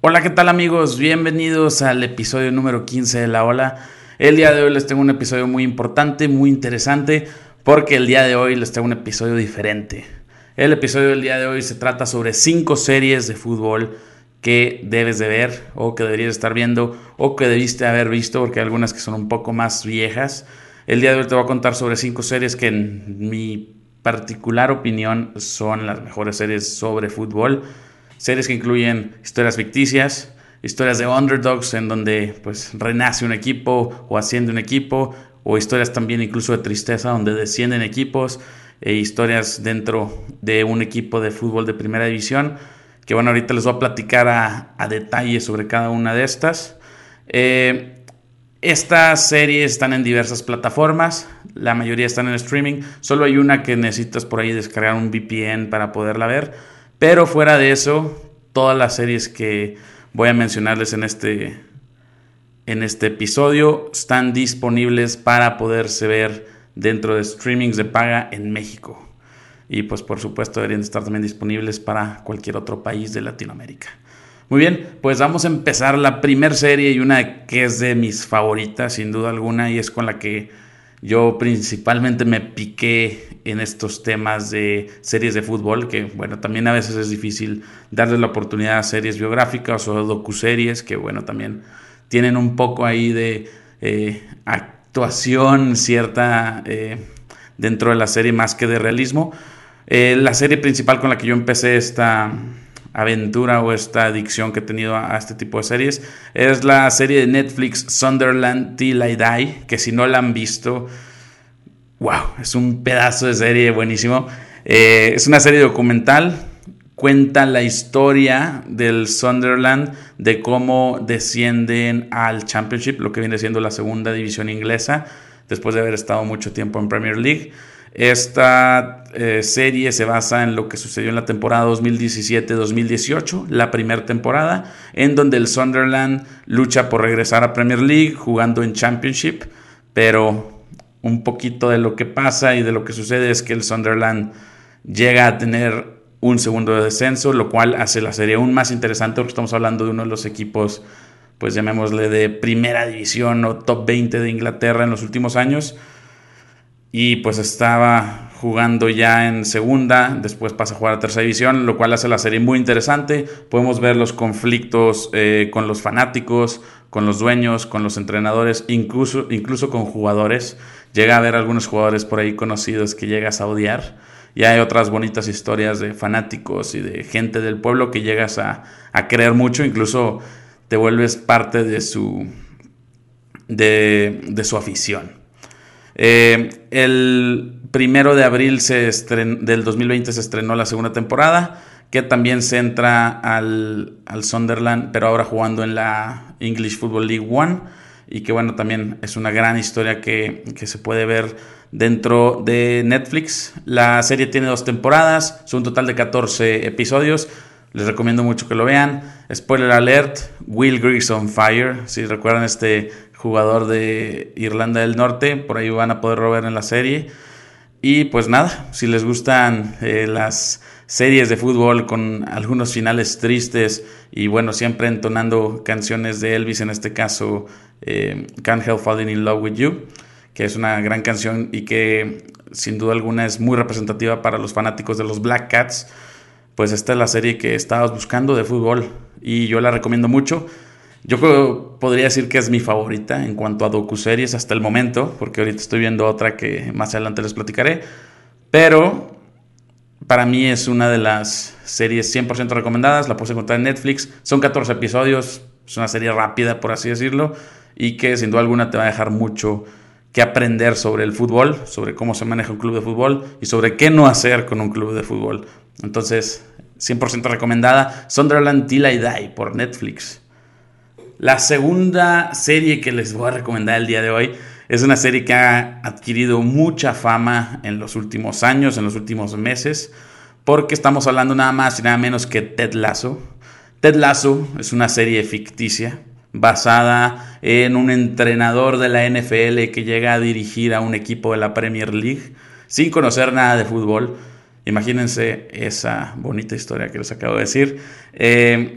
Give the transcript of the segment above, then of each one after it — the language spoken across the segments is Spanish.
Hola, ¿qué tal amigos? Bienvenidos al episodio número 15 de La Ola. El día de hoy les tengo un episodio muy importante, muy interesante, porque el día de hoy les tengo un episodio diferente. El episodio del día de hoy se trata sobre 5 series de fútbol que debes de ver o que deberías estar viendo o que debiste haber visto, porque hay algunas que son un poco más viejas. El día de hoy te voy a contar sobre 5 series que en mi particular opinión son las mejores series sobre fútbol. Series que incluyen historias ficticias, historias de underdogs en donde pues renace un equipo o asciende un equipo, o historias también incluso de tristeza donde descienden equipos, e historias dentro de un equipo de fútbol de primera división, que bueno, ahorita les voy a platicar a, detalle sobre cada una de estas. Eh, estas series están en diversas plataformas, la mayoría están en streaming, solo hay una que necesitas por ahí descargar un VPN para poderla ver, pero fuera de eso, todas las series que voy a mencionarles en este, en este episodio están disponibles para poderse ver dentro de streamings de paga en México. Y pues por supuesto deberían estar también disponibles para cualquier otro país de Latinoamérica. Muy bien, pues vamos a empezar la primera serie y una que es de mis favoritas sin duda alguna y es con la que yo principalmente me piqué en estos temas de series de fútbol, que bueno, también a veces es difícil darle la oportunidad a series biográficas o docuseries, que bueno, también tienen un poco ahí de eh, actuación cierta eh, dentro de la serie más que de realismo. Eh, la serie principal con la que yo empecé esta aventura o esta adicción que he tenido a, este tipo de series es la serie de Netflix Sunderland Till I Die, que si no la han visto, wow, es un pedazo de serie buenísimo. Eh, es una serie documental, cuenta la historia del Sunderland, de cómo descienden al Championship, lo que viene siendo la segunda división inglesa, después de haber estado mucho tiempo en Premier League. Esta eh, serie se basa en lo que sucedió en la temporada 2017-2018, la primera temporada, en donde el Sunderland lucha por regresar a Premier League jugando en Championship, pero un poquito de lo que pasa y de lo que sucede es que el Sunderland llega a tener un segundo de descenso, lo cual hace la serie aún más interesante porque estamos hablando de uno de los equipos, pues llamémosle de primera división o top 20 de Inglaterra en los últimos años y pues estaba jugando ya en segunda, después pasa a jugar a tercera división, lo cual hace la serie muy interesante. Podemos ver los conflictos eh, con los fanáticos, con los dueños, con los entrenadores, incluso, incluso con jugadores. Llega a haber algunos jugadores por ahí conocidos que llegas a odiar. Y hay otras bonitas historias de fanáticos y de gente del pueblo que llegas a, a creer mucho, incluso te vuelves parte de su, de, de su afición. Eh, el primero de abril se del 2020 se estrenó la segunda temporada, que también centra al, al Sunderland, pero ahora jugando en la English Football League One. Y que bueno, también es una gran historia que, que se puede ver dentro de Netflix. La serie tiene dos temporadas, son un total de 14 episodios. Les recomiendo mucho que lo vean. Spoiler alert, Will Griggs on Fire. Si recuerdan este jugador de Irlanda del Norte, por ahí van a poder robar en la serie. Y pues nada, si les gustan eh, las series de fútbol con algunos finales tristes y bueno, siempre entonando canciones de Elvis, en este caso eh, Can't Help Falling in Love with You, que es una gran canción y que sin duda alguna es muy representativa para los fanáticos de los Black Cats, pues esta es la serie que estabas buscando de fútbol y yo la recomiendo mucho. Yo podría decir que es mi favorita en cuanto a docuseries hasta el momento, porque ahorita estoy viendo otra que más adelante les platicaré. Pero para mí es una de las series 100% recomendadas, la puedes encontrar en Netflix. Son 14 episodios, es una serie rápida, por así decirlo, y que sin duda alguna te va a dejar mucho que aprender sobre el fútbol, sobre cómo se maneja un club de fútbol y sobre qué no hacer con un club de fútbol. Entonces, 100% recomendada. Sunderland Till I Die por Netflix. La segunda serie que les voy a recomendar el día de hoy es una serie que ha adquirido mucha fama en los últimos años, en los últimos meses, porque estamos hablando nada más y nada menos que Ted Lasso. Ted Lasso es una serie ficticia basada en un entrenador de la NFL que llega a dirigir a un equipo de la Premier League sin conocer nada de fútbol. Imagínense esa bonita historia que les acabo de decir. Eh,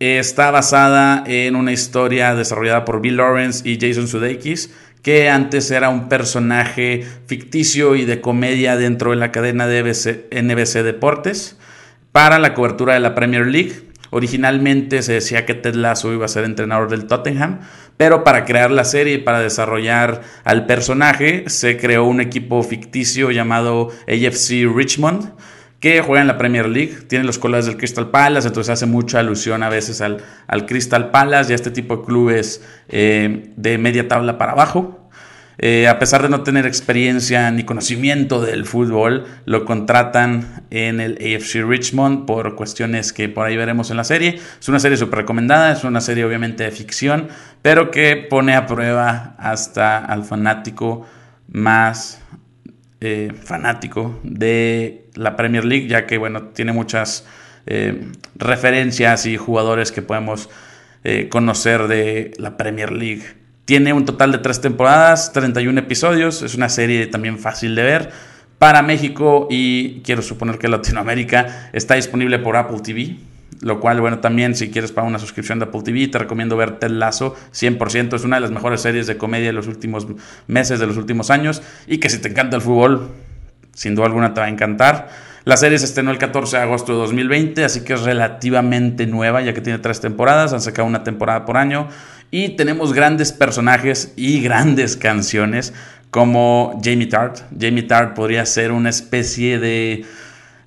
está basada en una historia desarrollada por Bill Lawrence y Jason Sudeikis, que antes era un personaje ficticio y de comedia dentro de la cadena de NBC Deportes para la cobertura de la Premier League. Originalmente se decía que Ted Lasso iba a ser entrenador del Tottenham, pero para crear la serie y para desarrollar al personaje se creó un equipo ficticio llamado AFC Richmond que juega en la Premier League, tiene los colores del Crystal Palace, entonces hace mucha alusión a veces al, al Crystal Palace y a este tipo de clubes eh, de media tabla para abajo. Eh, a pesar de no tener experiencia ni conocimiento del fútbol, lo contratan en el AFC Richmond por cuestiones que por ahí veremos en la serie. Es una serie súper recomendada, es una serie obviamente de ficción, pero que pone a prueba hasta al fanático más eh, fanático de la Premier League, ya que bueno, tiene muchas eh, referencias y jugadores que podemos conocer de la Premier League. Tiene un total de tres temporadas, 31 episodios, es una serie también fácil de ver. Para México y quiero suponer que Latinoamérica está disponible por Apple TV, lo cual, bueno, también si quieres pagar una suscripción de Apple TV, te recomiendo ver Ted Lazo 100%, es una de las mejores series de comedia de los últimos meses, de los últimos años, y que si te encanta el fútbol, sin duda alguna te va a encantar. La serie se estrenó el 14 de agosto de 2020, así que es relativamente nueva, ya que tiene tres temporadas, han sacado una temporada por año. Y tenemos grandes personajes y grandes canciones como Jamie Tart. Jamie Tart podría ser una especie de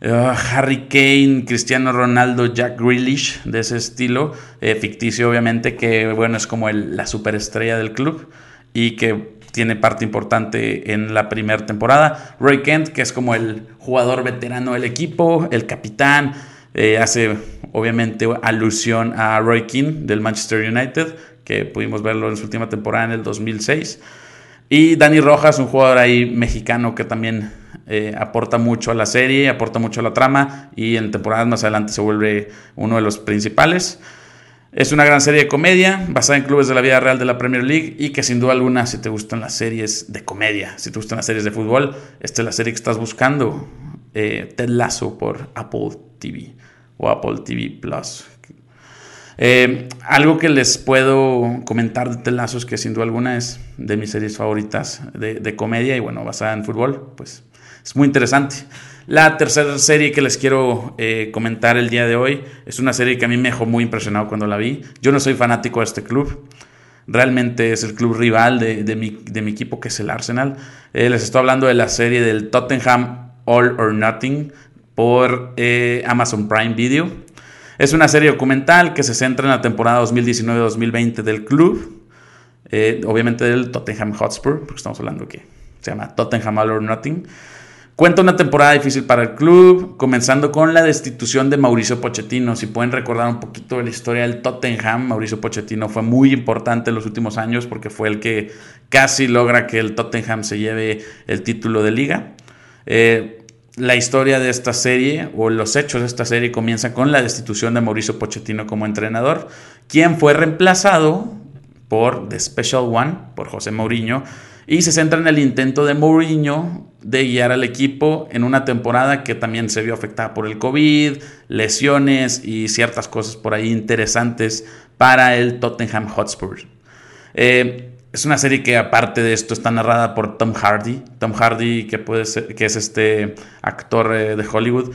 uh, Harry Kane, Cristiano Ronaldo, Jack Grealish, de ese estilo, eh, ficticio obviamente, que bueno, es como la superestrella del club y que tiene parte importante en la primera temporada. Roy Kent, que es como el jugador veterano del equipo, el capitán, eh, hace obviamente alusión a Roy Keane del Manchester United, que pudimos verlo en su última temporada en el 2006. Y Dani Rojas, un jugador ahí mexicano que también eh, aporta mucho a la serie, aporta mucho a la trama y en temporadas más adelante se vuelve uno de los principales. Es una gran serie de comedia basada en clubes de la vida real de la Premier League y que sin duda alguna si te gustan las series de comedia, si te gustan las series de fútbol, esta es la serie que estás buscando. Eh, Ted Lasso por Apple TV o Apple TV Plus. Eh, algo que les puedo comentar de Telazos, que sin duda alguna es de mis series favoritas de, comedia y bueno, basada en fútbol, pues es muy interesante. La tercera serie que les quiero eh, comentar el día de hoy es una serie que a mí me dejó muy impresionado cuando la vi. Yo no soy fanático de este club. Realmente es el club rival de, mi, equipo, que es el Arsenal. Eh, les estoy hablando de la serie del Tottenham All or Nothing por Amazon Prime Video. Es una serie documental que se centra en la temporada 2019-2020 del club, eh, obviamente del Tottenham Hotspur, porque estamos hablando que se llama Tottenham All or Nothing. Cuenta una temporada difícil para el club, comenzando con la destitución de Mauricio Pochettino. Si pueden recordar un poquito de la historia del Tottenham, Mauricio Pochettino fue muy importante en los últimos años porque fue el que casi logra que el Tottenham se lleve el título de liga. Eh, la historia de esta serie o los hechos de esta serie comienzan con la destitución de Mauricio Pochettino como entrenador, quien fue reemplazado por The Special One, por José Mourinho, y se centra en el intento de Mourinho de guiar al equipo en una temporada que también se vio afectada por el COVID, lesiones y ciertas cosas por ahí interesantes para el Tottenham Hotspur. Eh, es una serie que aparte de esto está narrada por Tom Hardy. Tom Hardy, que, puede ser, que es este actor eh, de Hollywood.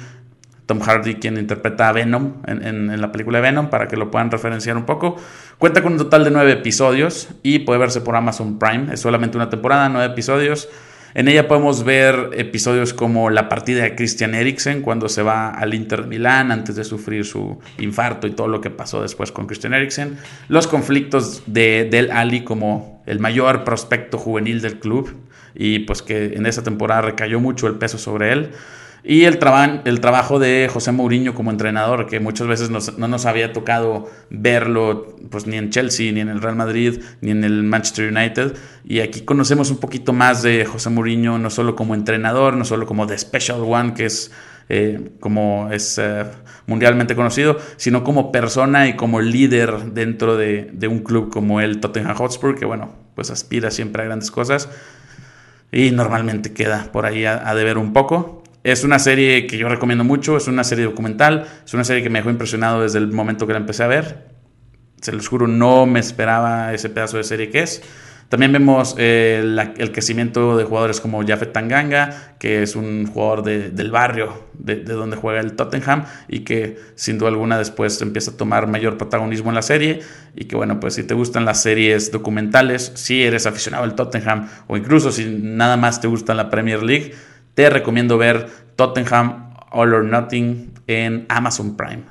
Tom Hardy, quien interpreta a Venom en, la película de Venom, para que lo puedan referenciar un poco. Cuenta con un total de nueve episodios y puede verse por Amazon Prime. Es solamente una temporada, nueve episodios. En ella podemos ver episodios como la partida de Christian Eriksen cuando se va al Inter Milán antes de sufrir su infarto y todo lo que pasó después con Christian Eriksen, los conflictos de Del Ali como el mayor prospecto juvenil del club y pues que en esa temporada recayó mucho el peso sobre él. Y el, trabajo de José Mourinho como entrenador, que muchas veces no nos había tocado verlo pues, ni en Chelsea, ni en el Real Madrid, ni en el Manchester United. Y aquí conocemos un poquito más de José Mourinho, no solo como entrenador, no solo como The Special One, que es eh, como es eh, mundialmente conocido, sino como persona y como líder dentro de, de, un club como el Tottenham Hotspur, que bueno, pues aspira siempre a grandes cosas y normalmente queda por ahí a, a deber un poco. Es una serie que yo recomiendo mucho, es una serie documental, es una serie que me dejó impresionado desde el momento que la empecé a ver. Se los juro, no me esperaba ese pedazo de serie que es. También vemos eh, el crecimiento de jugadores como Jafet Tanganga, que es un jugador del barrio de, donde juega el Tottenham y que sin duda alguna después empieza a tomar mayor protagonismo en la serie. Y que bueno, pues si te gustan las series documentales, si eres aficionado al Tottenham o incluso si nada más te gusta la Premier League, te recomiendo ver Tottenham All or Nothing en Amazon Prime.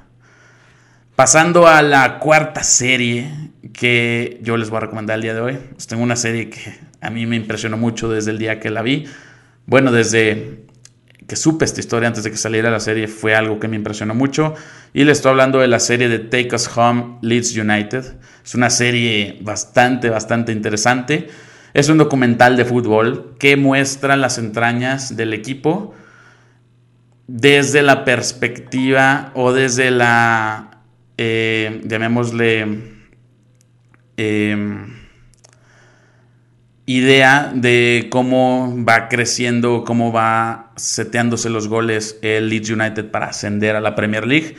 Pasando a la cuarta serie que yo les voy a recomendar el día de hoy. Pues tengo una serie que a mí me impresionó mucho desde el día que la vi. Bueno, desde que supe esta historia antes de que saliera la serie fue algo que me impresionó mucho. Y le estoy hablando de la serie de Take Us Home Leeds United. Es una serie bastante, bastante interesante. Es un documental de fútbol que muestra las entrañas del equipo desde la perspectiva o desde la eh, llamémosle, em, idea de cómo va creciendo, cómo va seteándose los goles el Leeds United para ascender a la Premier League.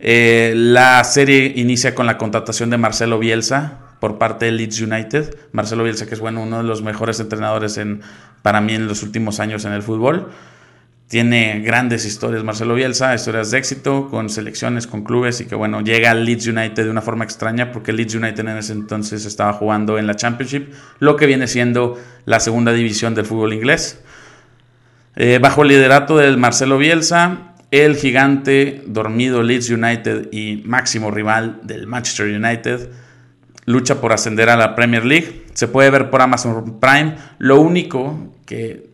Eh, la serie inicia con la contratación de Marcelo Bielsa por parte del Leeds United. Marcelo Bielsa, que es bueno, uno de los mejores entrenadores en, para mí en los últimos años en el fútbol. Tiene grandes historias Marcelo Bielsa, historias de éxito con selecciones, con clubes y que bueno, llega al Leeds United de una forma extraña porque Leeds United en ese entonces estaba jugando en la Championship, lo que viene siendo la segunda división del fútbol inglés. Eh, bajo el liderato del Marcelo Bielsa, el gigante dormido Leeds United y máximo rival del Manchester United lucha por ascender a la Premier League. Se puede ver por Amazon Prime. Lo único que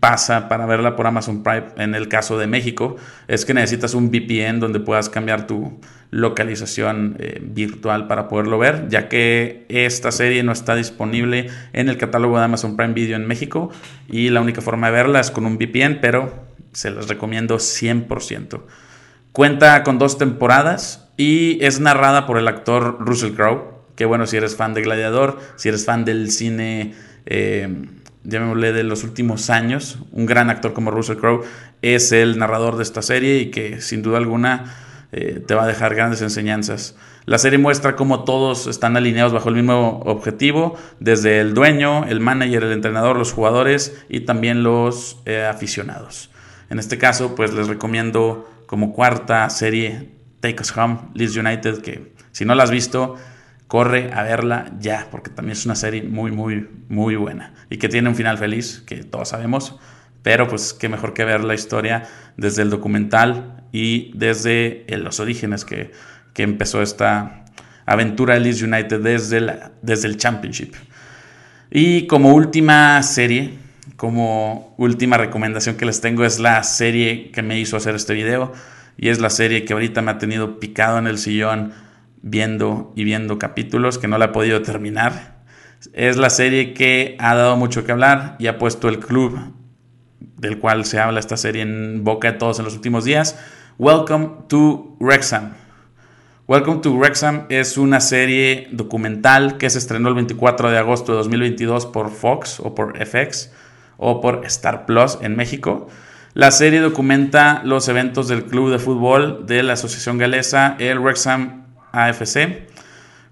pasa para verla por Amazon Prime en el caso de México es que necesitas un VPN donde puedas cambiar tu localización eh, virtual para poderlo ver, ya que esta serie no está disponible en el catálogo de Amazon Prime Video en México y la única forma de verla es con un VPN, pero se las recomiendo 100%. Cuenta con dos temporadas y es narrada por el actor Russell Crowe, que bueno, si eres fan de Gladiador, si eres fan del cine... Eh, llamémosle de los últimos años, un gran actor como Russell Crowe, es el narrador de esta serie y que sin duda alguna eh, te va a dejar grandes enseñanzas. La serie muestra cómo todos están alineados bajo el mismo objetivo, desde el dueño, el manager, el entrenador, los jugadores y también los eh, aficionados. En este caso, pues les recomiendo como cuarta serie Take Us Home, Leeds United, que si no la has visto, corre a verla ya, porque también es una serie muy, muy, muy buena y que tiene un final feliz, que todos sabemos, pero pues qué mejor que ver la historia desde el documental y desde los orígenes que, que empezó esta aventura de Leeds United desde, la, desde el Championship. Y como última serie, como última recomendación que les tengo es la serie que me hizo hacer este video y es la serie que ahorita me ha tenido picado en el sillón viendo y viendo capítulos que no la he podido terminar. Es la serie que ha dado mucho que hablar y ha puesto el club del cual se habla esta serie en boca de todos en los últimos días. Welcome to Wrexham. Welcome to Wrexham es una serie documental que se estrenó el 24 de agosto de 2022 por Fox o por FX o por Star Plus en México. La serie documenta los eventos del club de fútbol de la Asociación Galesa, el Wrexham AFC,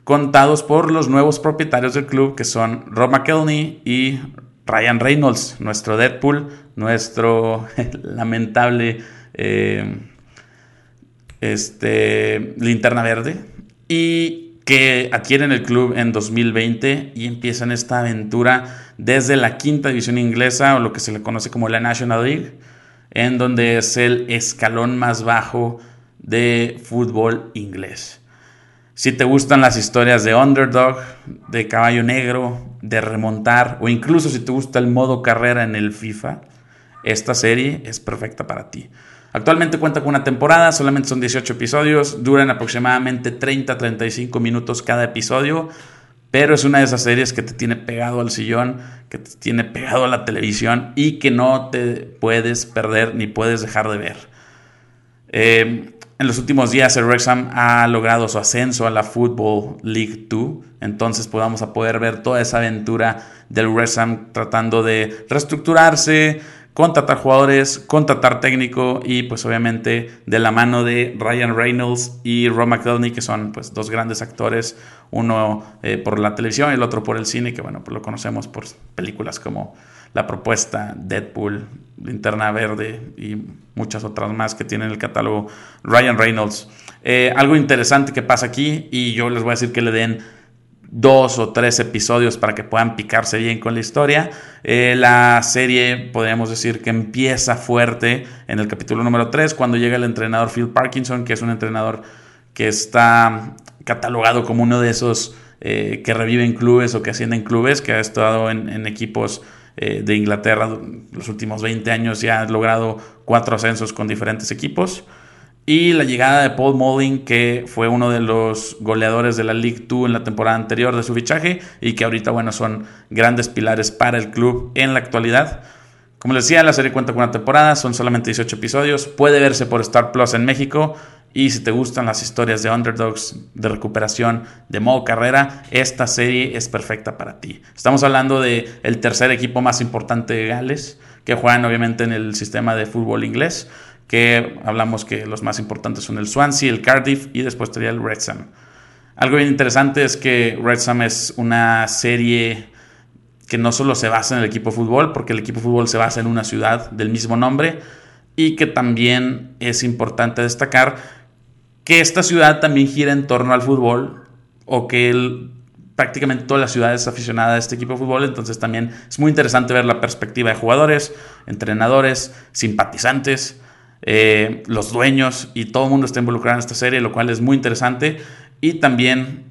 contados por los nuevos propietarios del club que son Rob McElney y Ryan Reynolds, nuestro Deadpool, nuestro lamentable eh, este, linterna verde, y que adquieren el club en 2020 y empiezan esta aventura desde la quinta división inglesa o lo que se le conoce como la National League, en donde es el escalón más bajo de fútbol inglés. Si te gustan las historias de underdog, de caballo negro, de remontar, o incluso si te gusta el modo carrera en el FIFA, esta serie es perfecta para ti. Actualmente cuenta con una temporada, solamente son 18 episodios, duran aproximadamente 30-35 minutos cada episodio, pero es una de esas series que te tiene pegado al sillón, que te tiene pegado a la televisión y que no te puedes perder ni puedes dejar de ver. Eh, en los últimos días el Wrexham ha logrado su ascenso a la Football League 2, entonces podamos a poder ver toda esa aventura del Wrexham tratando de reestructurarse, contratar jugadores, contratar técnico y pues obviamente de la mano de Ryan Reynolds y Ron McDonald que son pues dos grandes actores, uno eh, por la televisión y el otro por el cine, que bueno, pues lo conocemos por películas como La Propuesta, Deadpool, Linterna Verde y muchas otras más que tiene en el catálogo Ryan Reynolds. Eh, algo interesante que pasa aquí y yo les voy a decir que le den dos o tres episodios para que puedan picarse bien con la historia. Eh, la serie, podríamos decir que empieza fuerte en el capítulo número 3, cuando llega el entrenador Phil Parkinson, que es un entrenador que está catalogado como uno de esos eh, que reviven clubes o que ascienden clubes, que ha estado en, equipos eh, de Inglaterra los últimos 20 años y ha logrado cuatro ascensos con diferentes equipos. Y la llegada de Paul Mullin, que fue uno de los goleadores de la League 2 en la temporada anterior de su fichaje y que ahorita, bueno, son grandes pilares para el club en la actualidad. Como les decía, la serie cuenta con una temporada, son solamente 18 episodios, puede verse por Star Plus en México y si te gustan las historias de underdogs, de recuperación, de modo carrera, esta serie es perfecta para ti. Estamos hablando de el tercer equipo más importante de Gales, que juegan obviamente en el sistema de fútbol inglés que hablamos que los más importantes son el Swansea, el Cardiff y después estaría el Wrexham. Algo bien interesante es que Wrexham es una serie que no solo se basa en el equipo de fútbol, porque el equipo de fútbol se basa en una ciudad del mismo nombre, y que también es importante destacar que esta ciudad también gira en torno al fútbol, o que prácticamente toda la ciudad es aficionada a este equipo de fútbol, entonces también es muy interesante ver la perspectiva de jugadores, entrenadores, simpatizantes, eh, los dueños y todo el mundo está involucrado en esta serie, lo cual es muy interesante. Y también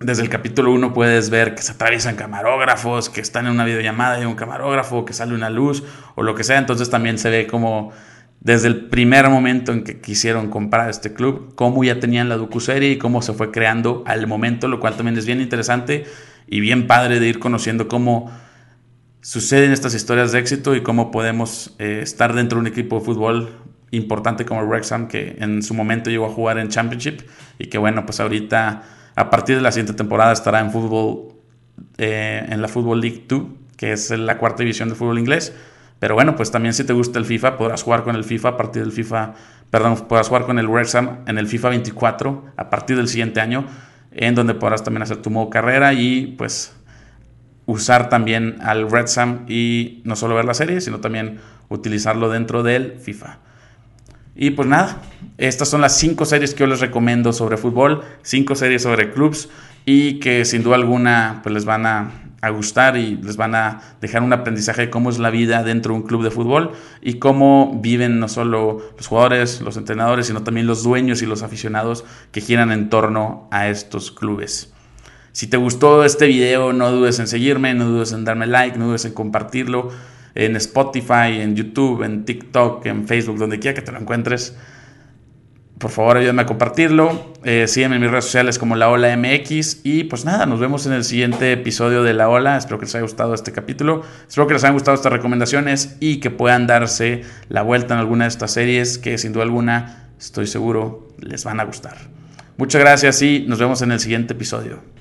desde el capítulo 1 puedes ver que se atraviesan camarógrafos, que están en una videollamada y un camarógrafo, que sale una luz o lo que sea. Entonces también se ve como desde el primer momento en que quisieron comprar este club, cómo ya tenían la docu-serie y cómo se fue creando al momento, lo cual también es bien interesante y bien padre de ir conociendo cómo suceden estas historias de éxito y cómo podemos eh, estar dentro de un equipo de fútbol importante como Wrexham, que en su momento llegó a jugar en Championship y que bueno, pues ahorita a partir de la siguiente temporada estará en fútbol, eh, en la Football League 2, que es la cuarta división de fútbol inglés. Pero bueno, pues también si te gusta el FIFA, podrás jugar con el FIFA a partir del FIFA, perdón, podrás jugar con el Wrexham en el FIFA 24 a partir del siguiente año, en donde podrás también hacer tu modo carrera y pues usar también al Wrexham y no solo ver la serie, sino también utilizarlo dentro del FIFA. Y pues nada, estas son las cinco series que yo les recomiendo sobre fútbol, cinco series sobre clubs y que sin duda alguna pues les van a, gustar y les van a dejar un aprendizaje de cómo es la vida dentro de un club de fútbol y cómo viven no solo los jugadores, los entrenadores, sino también los dueños y los aficionados que giran en torno a estos clubes. Si te gustó este video, no dudes en seguirme, no dudes en darme like, no dudes en compartirlo en Spotify, en YouTube, en TikTok, en Facebook, donde quiera que te lo encuentres. Por favor, ayúdame a compartirlo. Eh, sígueme en mis redes sociales como La Ola MX. Y pues nada, nos vemos en el siguiente episodio de La Ola. Espero que les haya gustado este capítulo. Espero que les hayan gustado estas recomendaciones y que puedan darse la vuelta en alguna de estas series que sin duda alguna estoy seguro les van a gustar. Muchas gracias y nos vemos en el siguiente episodio.